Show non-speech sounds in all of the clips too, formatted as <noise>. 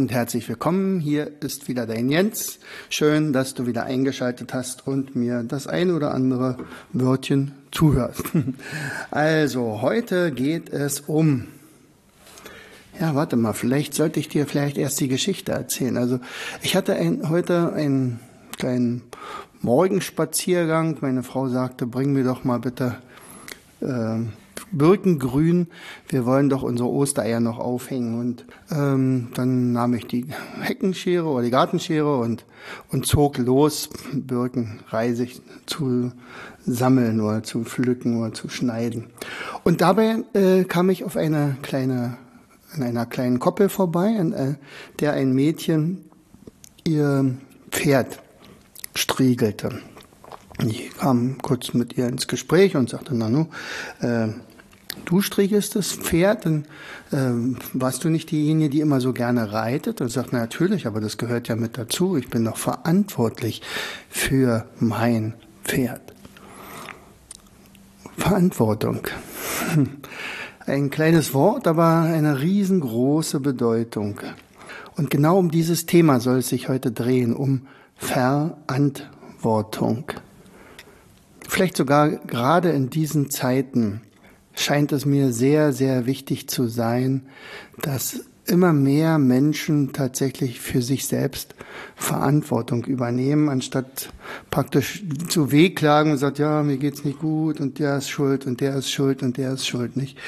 Und herzlich willkommen. Hier ist wieder dein Jens. Schön, dass du wieder eingeschaltet hast und mir das ein oder andere Wörtchen zuhörst. <laughs> Also, heute geht es um ja, warte mal, vielleicht sollte ich dir vielleicht erst die Geschichte erzählen. Also, ich hatte ein, heute einen kleinen Morgenspaziergang. Meine Frau sagte, bring mir doch mal bitte äh, Birkengrün, wir wollen doch unsere Ostereier noch aufhängen. Und ähm, dann nahm ich die Heckenschere oder die Gartenschere und, und zog los, Birken reisig zu sammeln oder zu pflücken oder zu schneiden. Und dabei äh, kam ich auf eine kleine, an einer kleinen Koppel vorbei, an äh, der ein Mädchen ihr Pferd striegelte. Ich kam kurz mit ihr ins Gespräch und sagte, Nanu, äh, du striegelst das Pferd, dann äh, warst du nicht diejenige, die immer so gerne reitet? Und sagt, na, natürlich, aber das gehört ja mit dazu. Ich bin doch verantwortlich für mein Pferd. Verantwortung. <laughs> Ein kleines Wort, aber eine riesengroße Bedeutung. Und genau um dieses Thema soll es sich heute drehen, um Verantwortung. Vielleicht sogar gerade in diesen Zeiten, scheint es mir sehr, sehr wichtig zu sein, dass immer mehr Menschen tatsächlich für sich selbst Verantwortung übernehmen, anstatt praktisch zu wehklagen und sagt, ja, mir geht's nicht gut und der ist schuld und der ist schuld und der ist schuld nicht.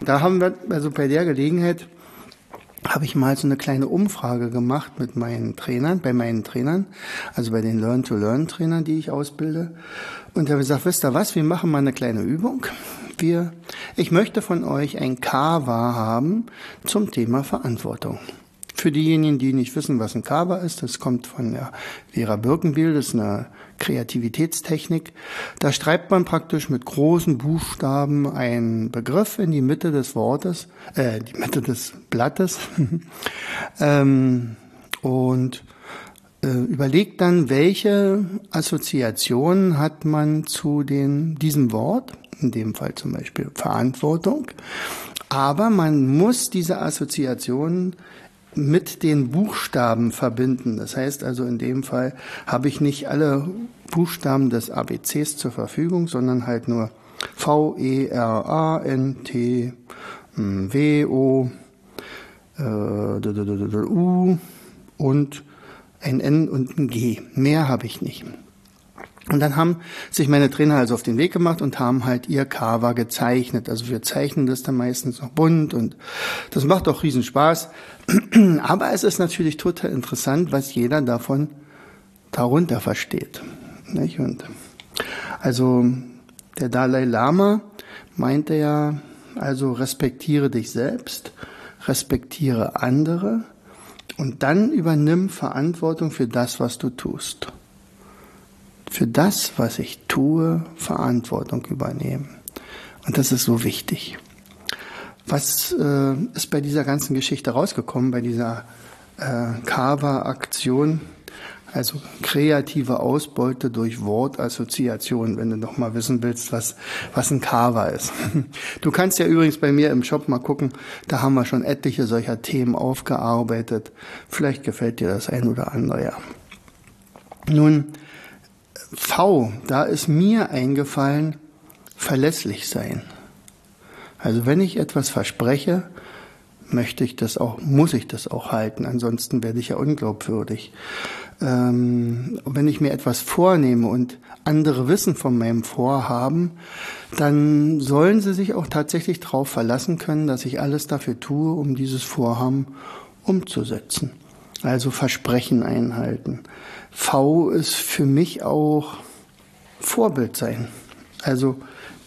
Da haben wir also bei der Gelegenheit habe ich mal so eine kleine Umfrage gemacht mit meinen Trainern, bei meinen Trainern, also bei den Learn-to-Learn-Trainern, die ich ausbilde. Und habe gesagt, wisst ihr was, wir machen mal eine kleine Übung. Wir, ich möchte von euch ein Kava haben zum Thema Verantwortung. Für diejenigen, die nicht wissen, was ein Kava ist, das kommt von der Vera Birkenbiel, das ist eine Kreativitätstechnik. Da schreibt man praktisch mit großen Buchstaben einen Begriff in die Mitte des Wortes, äh, die Mitte des Blattes <laughs> ähm, und äh, überlegt dann, welche Assoziationen hat man zu den, diesem Wort, in dem Fall zum Beispiel Verantwortung. Aber man muss diese Assoziationen mit den Buchstaben verbinden. Das heißt also, in dem Fall habe ich nicht alle Buchstaben des ABCs zur Verfügung, sondern halt nur V, E, R, A, N, T, W, O, äh, U und ein N und ein G. Mehr habe ich nicht. Und dann haben sich meine Trainer also auf den Weg gemacht und haben halt ihr Cover gezeichnet. Also wir zeichnen das dann meistens noch bunt und das macht auch riesen Spaß. <clears throat> Aber es ist natürlich total interessant, was jeder davon darunter versteht. Nicht? Und also der Dalai Lama meinte ja, also respektiere dich selbst, respektiere andere und dann übernimm Verantwortung für das, was du tust für das, was ich tue, Verantwortung übernehmen. Und das ist so wichtig. Was äh, ist bei dieser ganzen Geschichte rausgekommen, bei dieser äh, Kava-Aktion? Also kreative Ausbeute durch Wortassoziation, wenn du noch mal wissen willst, was, was ein Kava ist. <laughs> Du kannst ja übrigens bei mir im Shop mal gucken, da haben wir schon etliche solcher Themen aufgearbeitet. Vielleicht gefällt dir das ein oder andere, ja. Nun, V, da ist mir eingefallen, verlässlich sein. Also wenn ich etwas verspreche, möchte ich das auch, muss ich das auch halten, ansonsten werde ich ja unglaubwürdig. Ähm, wenn ich mir etwas vornehme und andere wissen von meinem Vorhaben, dann sollen sie sich auch tatsächlich darauf verlassen können, dass ich alles dafür tue, um dieses Vorhaben umzusetzen. Also Versprechen einhalten. V ist für mich auch Vorbild sein. Also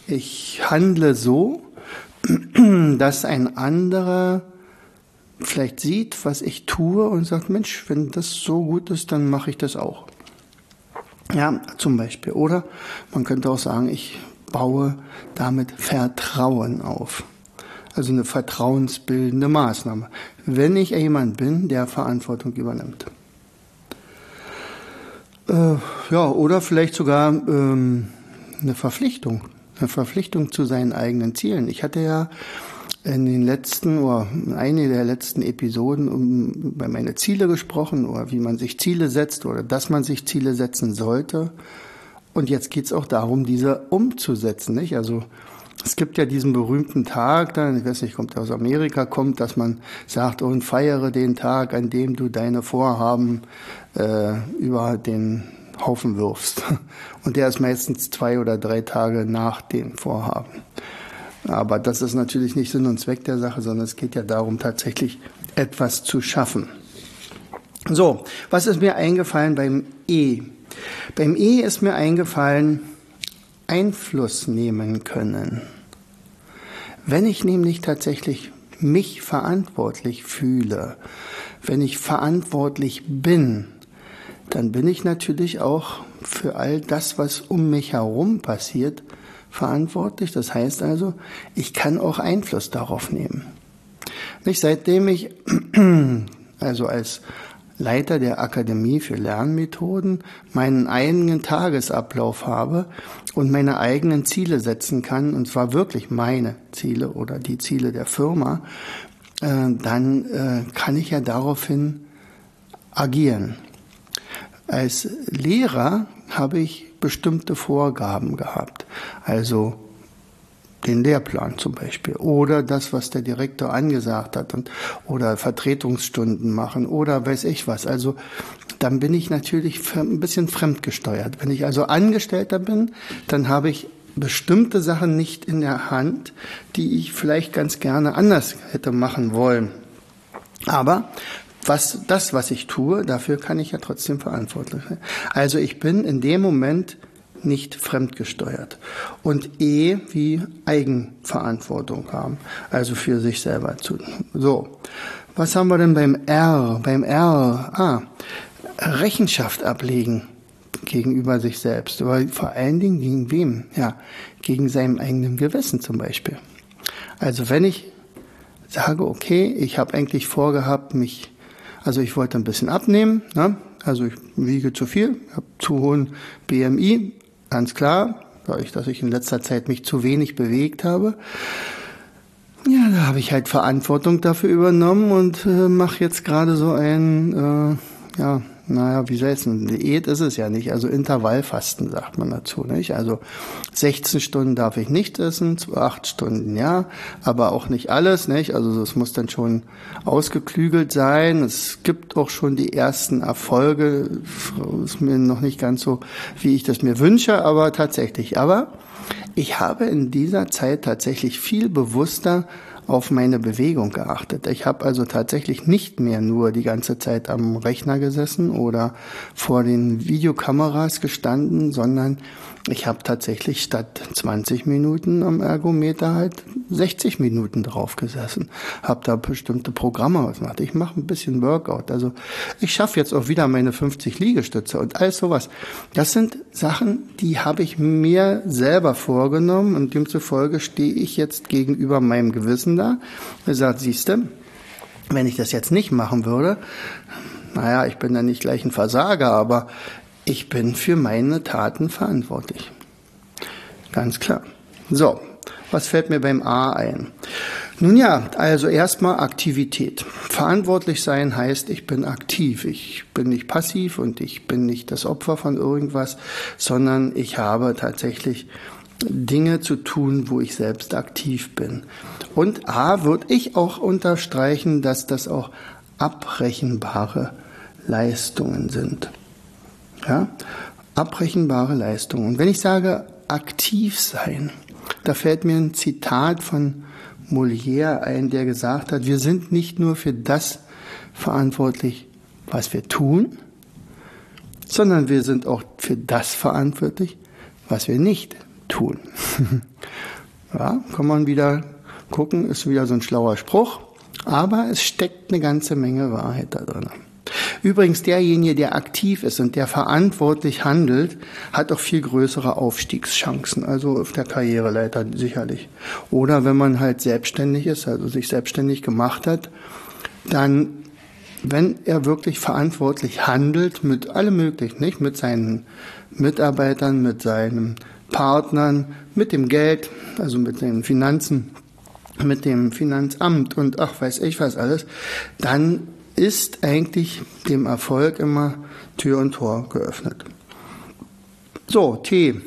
ich handle so, <clears throat> dass ein anderer vielleicht sieht, was ich tue und sagt, Mensch, wenn das so gut ist, dann mache ich das auch. Ja, zum Beispiel. Oder man könnte auch sagen, ich baue damit Vertrauen auf. Also eine vertrauensbildende Maßnahme. Wenn ich jemand bin, der Verantwortung übernimmt. Äh, ja, oder vielleicht sogar ähm, eine Verpflichtung. Eine Verpflichtung zu seinen eigenen Zielen. Ich hatte ja in den letzten oder eine der letzten Episoden um, über meine Ziele gesprochen oder wie man sich Ziele setzt oder dass man sich Ziele setzen sollte. Und jetzt geht's auch darum, diese umzusetzen. Nicht? Also es gibt ja diesen berühmten Tag, dann, ich weiß nicht, kommt aus Amerika, kommt, dass man sagt, und feiere den Tag, an dem du deine Vorhaben äh, über den Haufen wirfst. Und der ist meistens zwei oder drei Tage nach dem Vorhaben. Aber das ist natürlich nicht Sinn und Zweck der Sache, sondern es geht ja darum, tatsächlich etwas zu schaffen. So, was ist mir eingefallen beim E? Beim E ist mir eingefallen, Einfluss nehmen können. Wenn ich nämlich tatsächlich mich verantwortlich fühle, wenn ich verantwortlich bin, dann bin ich natürlich auch für all das, was um mich herum passiert, verantwortlich. Das heißt also, ich kann auch Einfluss darauf nehmen. Nicht seitdem ich <clears throat> also als Leiter der Akademie für Lernmethoden meinen eigenen Tagesablauf habe und meine eigenen Ziele setzen kann, und zwar wirklich meine Ziele oder die Ziele der Firma, äh, dann äh, kann ich ja daraufhin agieren. Als Lehrer habe ich bestimmte Vorgaben gehabt. Also den Lehrplan zum Beispiel oder das, was der Direktor angesagt hat und, oder Vertretungsstunden machen oder weiß ich was. Also dann bin ich natürlich ein bisschen fremdgesteuert. Wenn ich also Angestellter bin, dann habe ich bestimmte Sachen nicht in der Hand, die ich vielleicht ganz gerne anders hätte machen wollen. Aber was, das, was ich tue, dafür kann ich ja trotzdem verantwortlich sein. Also ich bin in dem Moment nicht fremdgesteuert. Und E wie Eigenverantwortung haben, also für sich selber zu. So, was haben wir denn beim R? Beim R, ah, Rechenschaft ablegen gegenüber sich selbst, aber vor allen Dingen gegen wem? Ja, gegen seinem eigenen Gewissen zum Beispiel. Also wenn ich sage, okay, ich habe eigentlich vorgehabt, mich also ich wollte ein bisschen abnehmen, ne? also ich wiege zu viel, habe zu hohen BMI, ganz klar, dadurch, dass ich in letzter Zeit mich zu wenig bewegt habe. Ja, da habe ich halt Verantwortung dafür übernommen und äh, mache jetzt gerade so ein, äh, ja, naja, wie soll es denn? Diät ist es ja nicht. Also Intervallfasten sagt man dazu, nicht? Also 16 Stunden darf ich nicht essen, 8 Stunden ja, aber auch nicht alles, nicht? Also es muss dann schon ausgeklügelt sein. Es gibt auch schon die ersten Erfolge. Ist mir noch nicht ganz so, wie ich das mir wünsche, aber tatsächlich. Aber ich habe in dieser Zeit tatsächlich viel bewusster auf meine Bewegung geachtet. Ich habe also tatsächlich nicht mehr nur die ganze Zeit am Rechner gesessen oder vor den Videokameras gestanden, sondern ich habe tatsächlich statt 20 Minuten am Ergometer halt 60 Minuten drauf gesessen. Habe da bestimmte Programme gemacht. Ich mache ein bisschen Workout. Also ich schaffe jetzt auch wieder meine 50 Liegestütze und alles sowas. Das sind Sachen, die habe ich mir selber vorgenommen und demzufolge stehe ich jetzt gegenüber meinem Gewissen da. Er sagt, siehste, wenn ich das jetzt nicht machen würde, naja, ich bin dann nicht gleich ein Versager, aber ich bin für meine Taten verantwortlich. Ganz klar. So, was fällt mir beim A ein? Nun ja, also erstmal Aktivität. Verantwortlich sein heißt, ich bin aktiv. Ich bin nicht passiv und ich bin nicht das Opfer von irgendwas, sondern ich habe tatsächlich Dinge zu tun, wo ich selbst aktiv bin. Und A, würde ich auch unterstreichen, dass das auch abbrechenbare Leistungen sind. Ja? Abbrechenbare Leistungen. Und wenn ich sage aktiv sein, da fällt mir ein Zitat von Molière ein, der gesagt hat, wir sind nicht nur für das verantwortlich, was wir tun, sondern wir sind auch für das verantwortlich, was wir nicht tun. <laughs> ja, kann man wieder gucken, ist wieder so ein schlauer Spruch. Aber es steckt eine ganze Menge Wahrheit da drin. Übrigens, derjenige, der aktiv ist und der verantwortlich handelt, hat auch viel größere Aufstiegschancen, also auf der Karriereleiter sicherlich. Oder wenn man halt selbstständig ist, also sich selbstständig gemacht hat, dann, wenn er wirklich verantwortlich handelt, mit allem möglichen, nicht? Mit seinen Mitarbeitern, mit seinen Partnern, mit dem Geld, also mit den Finanzen, mit dem Finanzamt und ach, weiß ich was alles, dann ist eigentlich dem Erfolg immer Tür und Tor geöffnet. So, T.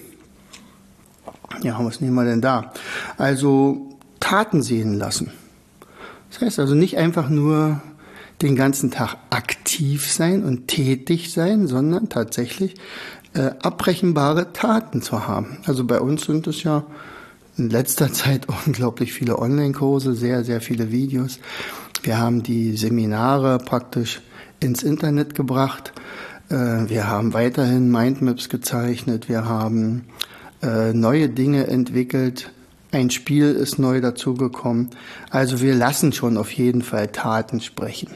Ja, was nehmen wir denn da? Also Taten sehen lassen. Das heißt also nicht einfach nur den ganzen Tag aktiv sein und tätig sein, sondern tatsächlich äh, abbrechenbare Taten zu haben. Also bei uns sind es ja in letzter <laughs> Zeit unglaublich viele Online-Kurse, sehr, sehr viele Videos. Wir haben die Seminare praktisch ins Internet gebracht. Äh, wir haben weiterhin Mindmaps gezeichnet. Wir haben äh, neue Dinge entwickelt. Ein Spiel ist neu dazugekommen. Also wir lassen schon auf jeden Fall Taten sprechen.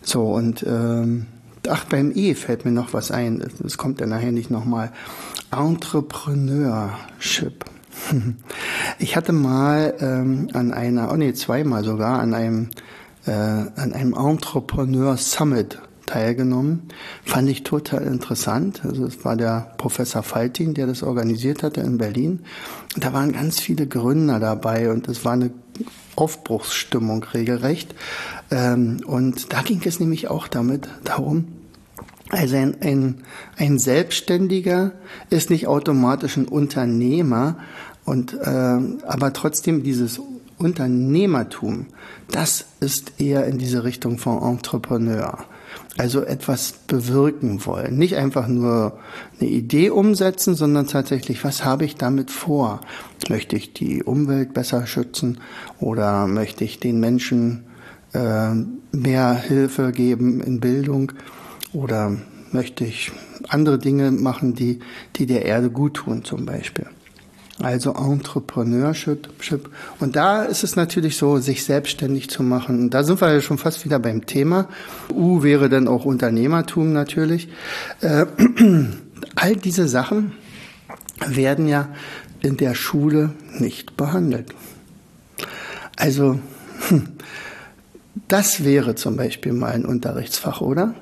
So und ähm, ach beim E fällt mir noch was ein. Das kommt ja nachher nicht nochmal. Entrepreneurship. <laughs> Ich hatte mal ähm, an einer, oh nee, zweimal sogar, an einem, äh, an einem Entrepreneur Summit teilgenommen. Fand ich total interessant. Also es war der Professor Faltin, der das organisiert hatte in Berlin. Da waren ganz viele Gründer dabei und es war eine Aufbruchsstimmung regelrecht. Ähm, und da ging es nämlich auch damit darum, also ein, ein, ein Selbstständiger ist nicht automatisch ein Unternehmer, und äh, aber trotzdem dieses Unternehmertum, das ist eher in diese Richtung von Entrepreneur. Also etwas bewirken wollen. Nicht einfach nur eine Idee umsetzen, sondern tatsächlich, was habe ich damit vor? Möchte ich die Umwelt besser schützen oder möchte ich den Menschen äh, mehr Hilfe geben in Bildung oder möchte ich andere Dinge machen, die, die der Erde gut tun zum Beispiel also Entrepreneurship. Und da ist es natürlich so, sich selbstständig zu machen. Und da sind wir ja schon fast wieder beim Thema. U wäre dann auch Unternehmertum natürlich. Äh, <clears throat> all diese Sachen werden ja in der Schule nicht behandelt. Also, hm, das wäre zum Beispiel mal ein Unterrichtsfach, oder?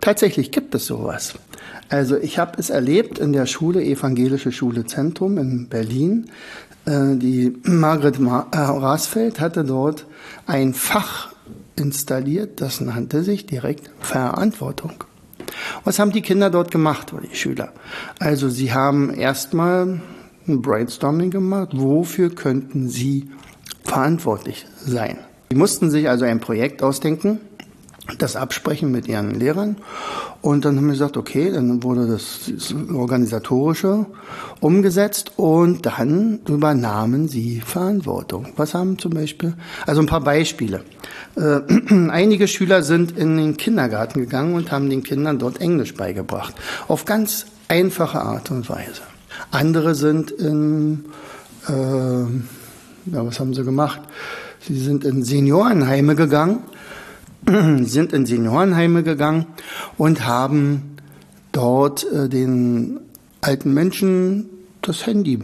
Tatsächlich gibt es sowas. Also ich habe es erlebt in der Schule, Evangelische Schule Zentrum in Berlin. Äh, die Margret äh, Rasfeld hatte dort ein Fach installiert, das nannte sich direkt Verantwortung. Was haben die Kinder dort gemacht, oder die Schüler? Also sie haben erstmal ein Brainstorming gemacht, wofür könnten sie verantwortlich sein. Sie mussten sich also ein Projekt ausdenken, das absprechen mit ihren Lehrern. Und dann haben wir gesagt, okay, dann wurde das, Organisatorische umgesetzt und dann übernahmen sie Verantwortung. Was haben zum Beispiel, also ein paar Beispiele. Äh, <clears throat> einige Schüler sind in den Kindergarten gegangen und haben den Kindern dort Englisch beigebracht. Auf ganz einfache Art und Weise. Andere sind in, äh, ja, was haben sie gemacht? Sie sind in Seniorenheime gegangen <clears throat> sind in Seniorenheime gegangen und haben dort äh, den alten Menschen das Handy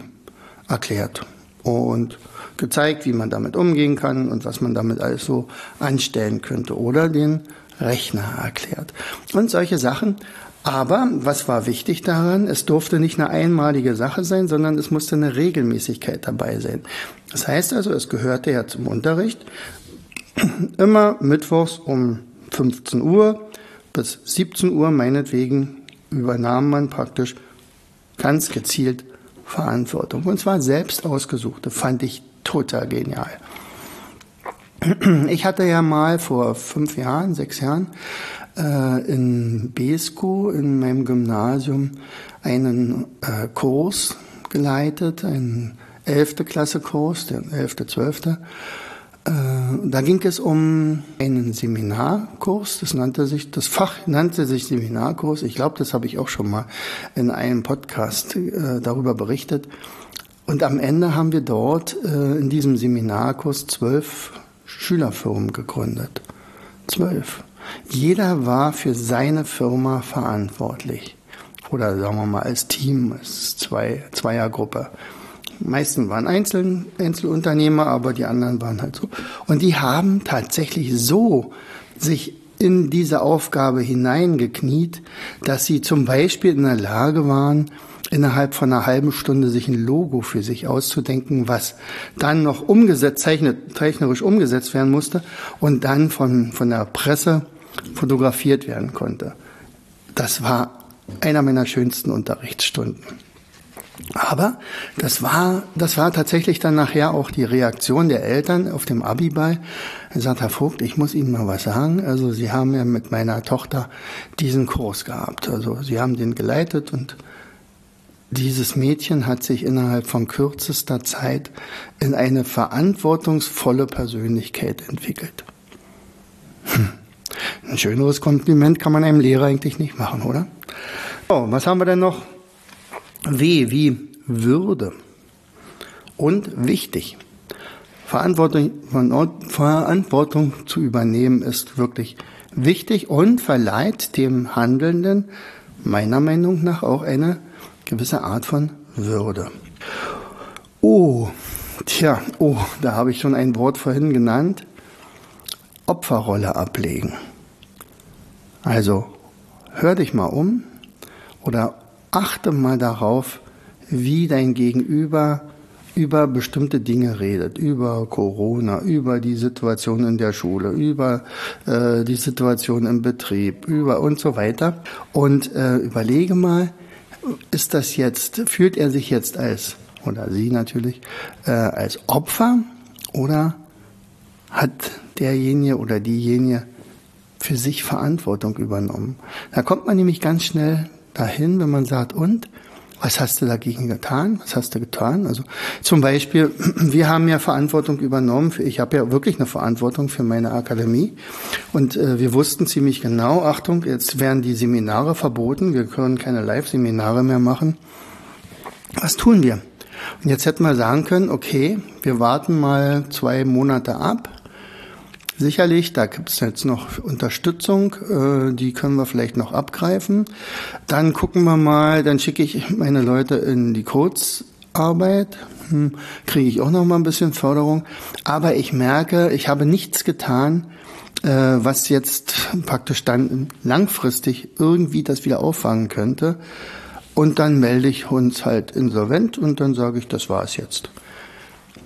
erklärt und gezeigt, wie man damit umgehen kann und was man damit alles so anstellen könnte oder den Rechner erklärt und solche Sachen. Aber was war wichtig daran? Es durfte nicht eine einmalige Sache sein, sondern es musste eine Regelmäßigkeit dabei sein. Das heißt also, es gehörte ja zum Unterricht, <clears throat> immer mittwochs um 15 Uhr bis 17 Uhr meinetwegen übernahm man praktisch ganz gezielt Verantwortung. Und zwar selbst ausgesuchte, fand ich total genial. <clears throat> Ich hatte ja mal vor fünf Jahren, sechs Jahren äh, in Besko, in meinem Gymnasium, einen äh, Kurs geleitet, einen 11. Klasse Kurs, den 11., 12. Äh, da ging es um einen Seminarkurs. Das nannte sich, das Fach nannte sich Seminarkurs. Ich glaube, das habe ich auch schon mal in einem Podcast äh, darüber berichtet. Und am Ende haben wir dort äh, in diesem Seminarkurs zwölf Schülerfirmen gegründet. Zwölf. Jeder war für seine Firma verantwortlich. Oder sagen wir mal als Team, als zwei, Zweiergruppe. Meisten waren Einzel, Einzelunternehmer, aber die anderen waren halt so. Und die haben tatsächlich so sich in diese Aufgabe hineingekniet, dass sie zum Beispiel in der Lage waren, innerhalb von einer halben Stunde sich ein Logo für sich auszudenken, was dann noch umgesetzt, zeichnerisch umgesetzt werden musste und dann von, von der Presse fotografiert werden konnte. Das war einer meiner schönsten Unterrichtsstunden. Aber das war, das war tatsächlich dann nachher auch die Reaktion der Eltern auf dem Abiball. Er sagt, Herr Vogt, ich muss Ihnen mal was sagen. Also Sie haben ja mit meiner Tochter diesen Kurs gehabt. Also Sie haben den geleitet und dieses Mädchen hat sich innerhalb von kürzester Zeit in eine verantwortungsvolle Persönlichkeit entwickelt. Hm. Ein schöneres Kompliment kann man einem Lehrer eigentlich nicht machen, oder? So, was haben wir denn noch? W wie Würde. Und wichtig. Verantwortung, Verantwortung zu übernehmen ist wirklich wichtig und verleiht dem Handelnden meiner Meinung nach auch eine gewisse Art von Würde. Oh, tja, oh, da habe ich schon ein Wort vorhin genannt. Opferrolle ablegen. Also hör dich mal um oder achte mal darauf, wie dein Gegenüber über bestimmte Dinge redet, über Corona, über die Situation in der Schule, über äh, die Situation im Betrieb, über und so weiter. Und äh, überlege mal, ist das jetzt, fühlt er sich jetzt als, oder sie natürlich, äh, als Opfer oder hat derjenige oder diejenige für sich Verantwortung übernommen? Da kommt man nämlich ganz schnell dahin, wenn man sagt, und? Was hast du dagegen getan? Was hast du getan? Also zum Beispiel, <clears throat> wir haben ja Verantwortung übernommen. Für, ich habe ja wirklich eine Verantwortung für meine Akademie. Und äh, wir wussten ziemlich genau, Achtung, jetzt werden die Seminare verboten. Wir können keine Live-Seminare mehr machen. Was tun wir? Und jetzt hätten wir sagen können, okay, wir warten mal zwei Monate ab Sicherlich, da gibt es jetzt noch Unterstützung, äh, die können wir vielleicht noch abgreifen. Dann gucken wir mal, dann schicke ich meine Leute in die Kurzarbeit, hm, kriege ich auch noch mal ein bisschen Förderung. Aber ich merke, ich habe nichts getan, äh, was jetzt praktisch dann langfristig irgendwie das wieder auffangen könnte. Und dann melde ich uns halt insolvent und dann sage ich, das war es jetzt.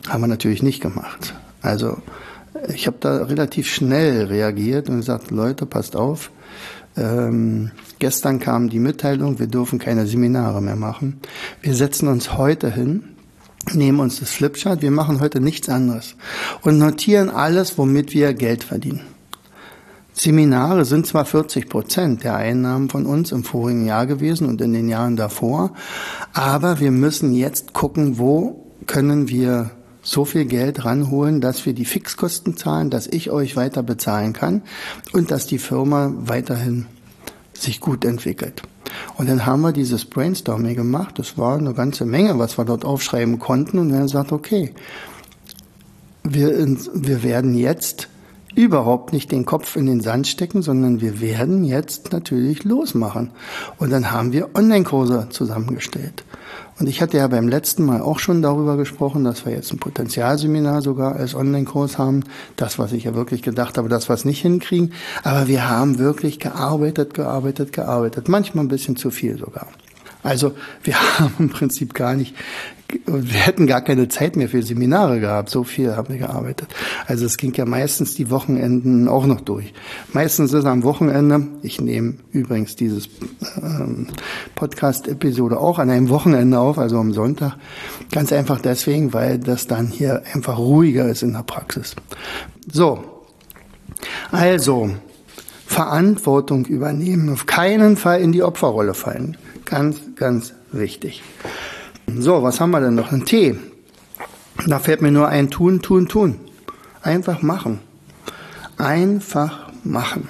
Haben wir natürlich nicht gemacht. Also ich habe da relativ schnell reagiert und gesagt, Leute, passt auf. Ähm, gestern kam die Mitteilung, wir dürfen keine Seminare mehr machen. Wir setzen uns heute hin, nehmen uns das Flipchart, wir machen heute nichts anderes und notieren alles, womit wir Geld verdienen. Seminare sind zwar 40 Prozent der Einnahmen von uns im vorigen Jahr gewesen und in den Jahren davor, aber wir müssen jetzt gucken, wo können wir so viel Geld ranholen, dass wir die Fixkosten zahlen, dass ich euch weiter bezahlen kann und dass die Firma weiterhin sich gut entwickelt. Und dann haben wir dieses Brainstorming gemacht. Das war eine ganze Menge, was wir dort aufschreiben konnten. Und dann sagt, okay, wir, wir werden jetzt überhaupt nicht den Kopf in den Sand stecken, sondern wir werden jetzt natürlich losmachen. Und dann haben wir Online-Kurse zusammengestellt. Und ich hatte ja beim letzten Mal auch schon darüber gesprochen, dass wir jetzt ein Potenzialseminar sogar als Online-Kurs haben. Das, was ich ja wirklich gedacht habe, das, was nicht hinkriegen. Aber wir haben wirklich gearbeitet, gearbeitet, gearbeitet. Manchmal ein bisschen zu viel sogar. Also wir <laughs> haben im Prinzip gar nicht, wir hätten gar keine Zeit mehr für Seminare gehabt. So viel haben wir gearbeitet. Also es ging ja meistens die Wochenenden auch noch durch. Meistens ist am Wochenende, ich nehme übrigens dieses ähm, Podcast-Episode auch an einem Wochenende auf, also am Sonntag. Ganz einfach deswegen, weil das dann hier einfach ruhiger ist in der Praxis. So, also Verantwortung übernehmen, auf keinen Fall in die Opferrolle fallen. Ganz, ganz wichtig. So, was haben wir denn noch? Ein T. Da fällt mir nur ein Tun, Tun, Tun. Einfach machen. Einfach machen.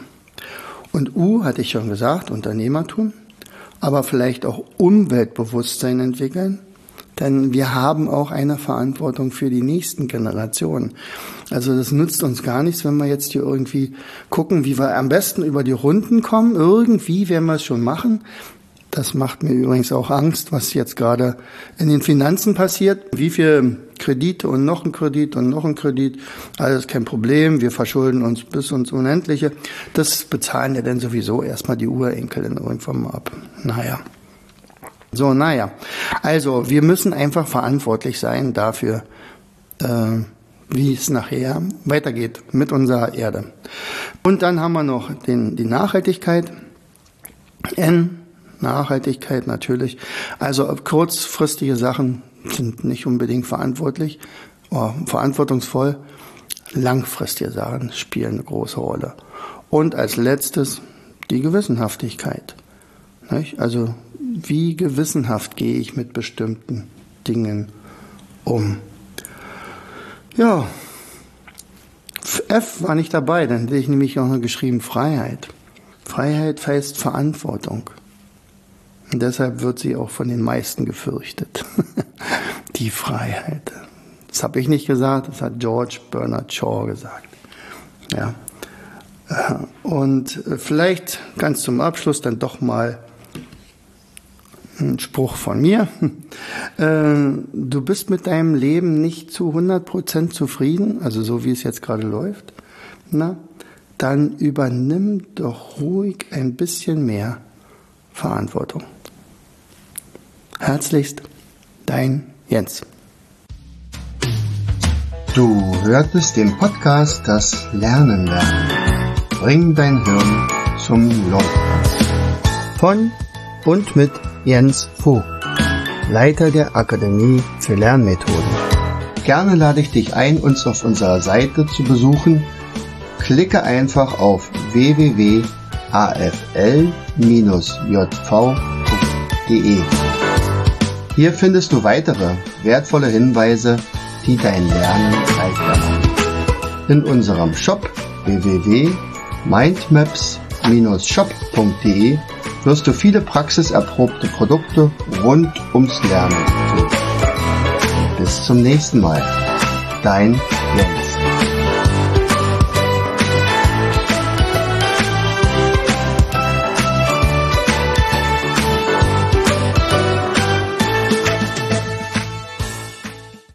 Und U hatte ich schon gesagt, Unternehmertum, aber vielleicht auch Umweltbewusstsein entwickeln, Denn wir haben auch eine Verantwortung für die nächsten Generationen. Also das nützt uns gar nichts, wenn wir jetzt hier irgendwie gucken, wie wir am besten über die Runden kommen. Irgendwie werden wir es schon machen. Das macht mir übrigens auch Angst, was jetzt gerade in den Finanzen passiert. Wie viel Kredite und noch ein Kredit und noch ein Kredit. Alles kein Problem. Wir verschulden uns bis ins Unendliche. Das bezahlen ja dann sowieso erstmal die Urenkel in irgendwann ab. Naja. So, naja. Also, wir müssen einfach verantwortlich sein dafür, äh, wie es nachher weitergeht mit unserer Erde. Und dann haben wir noch den, die Nachhaltigkeit. N Nachhaltigkeit natürlich. Also kurzfristige Sachen sind nicht unbedingt verantwortlich, oh, verantwortungsvoll. Langfristige Sachen spielen eine große Rolle. Und als letztes die Gewissenhaftigkeit. Nicht? Also wie gewissenhaft gehe ich mit bestimmten Dingen um? Ja, F war nicht dabei, dann hätte ich nämlich auch noch geschrieben Freiheit. Freiheit heißt Verantwortung. Und deshalb wird sie auch von den meisten gefürchtet. <laughs> Die Freiheit. Das habe ich nicht gesagt, das hat George Bernard Shaw gesagt. Ja. Und vielleicht ganz zum Abschluss dann doch mal ein Spruch von mir. <laughs> Äh, du bist mit deinem Leben nicht zu 100% zufrieden, also so wie es jetzt gerade läuft. Na, dann übernimm doch ruhig ein bisschen mehr Verantwortung. Herzlichst, dein Jens. Du hörtest den Podcast Das Lernen lernen. Bring dein Hirn zum Laufen. Von und mit Jens Vogt, Leiter der Akademie für Lernmethoden. Gerne lade ich dich ein, uns auf unserer Seite zu besuchen. Klicke einfach auf www.afl-jv.de. Hier findest du weitere wertvolle Hinweise, die dein Lernen machen. In unserem Shop www.mindmaps-shop.de wirst du viele praxiserprobte Produkte rund ums Lernen finden. Bis zum nächsten Mal. Dein Jens.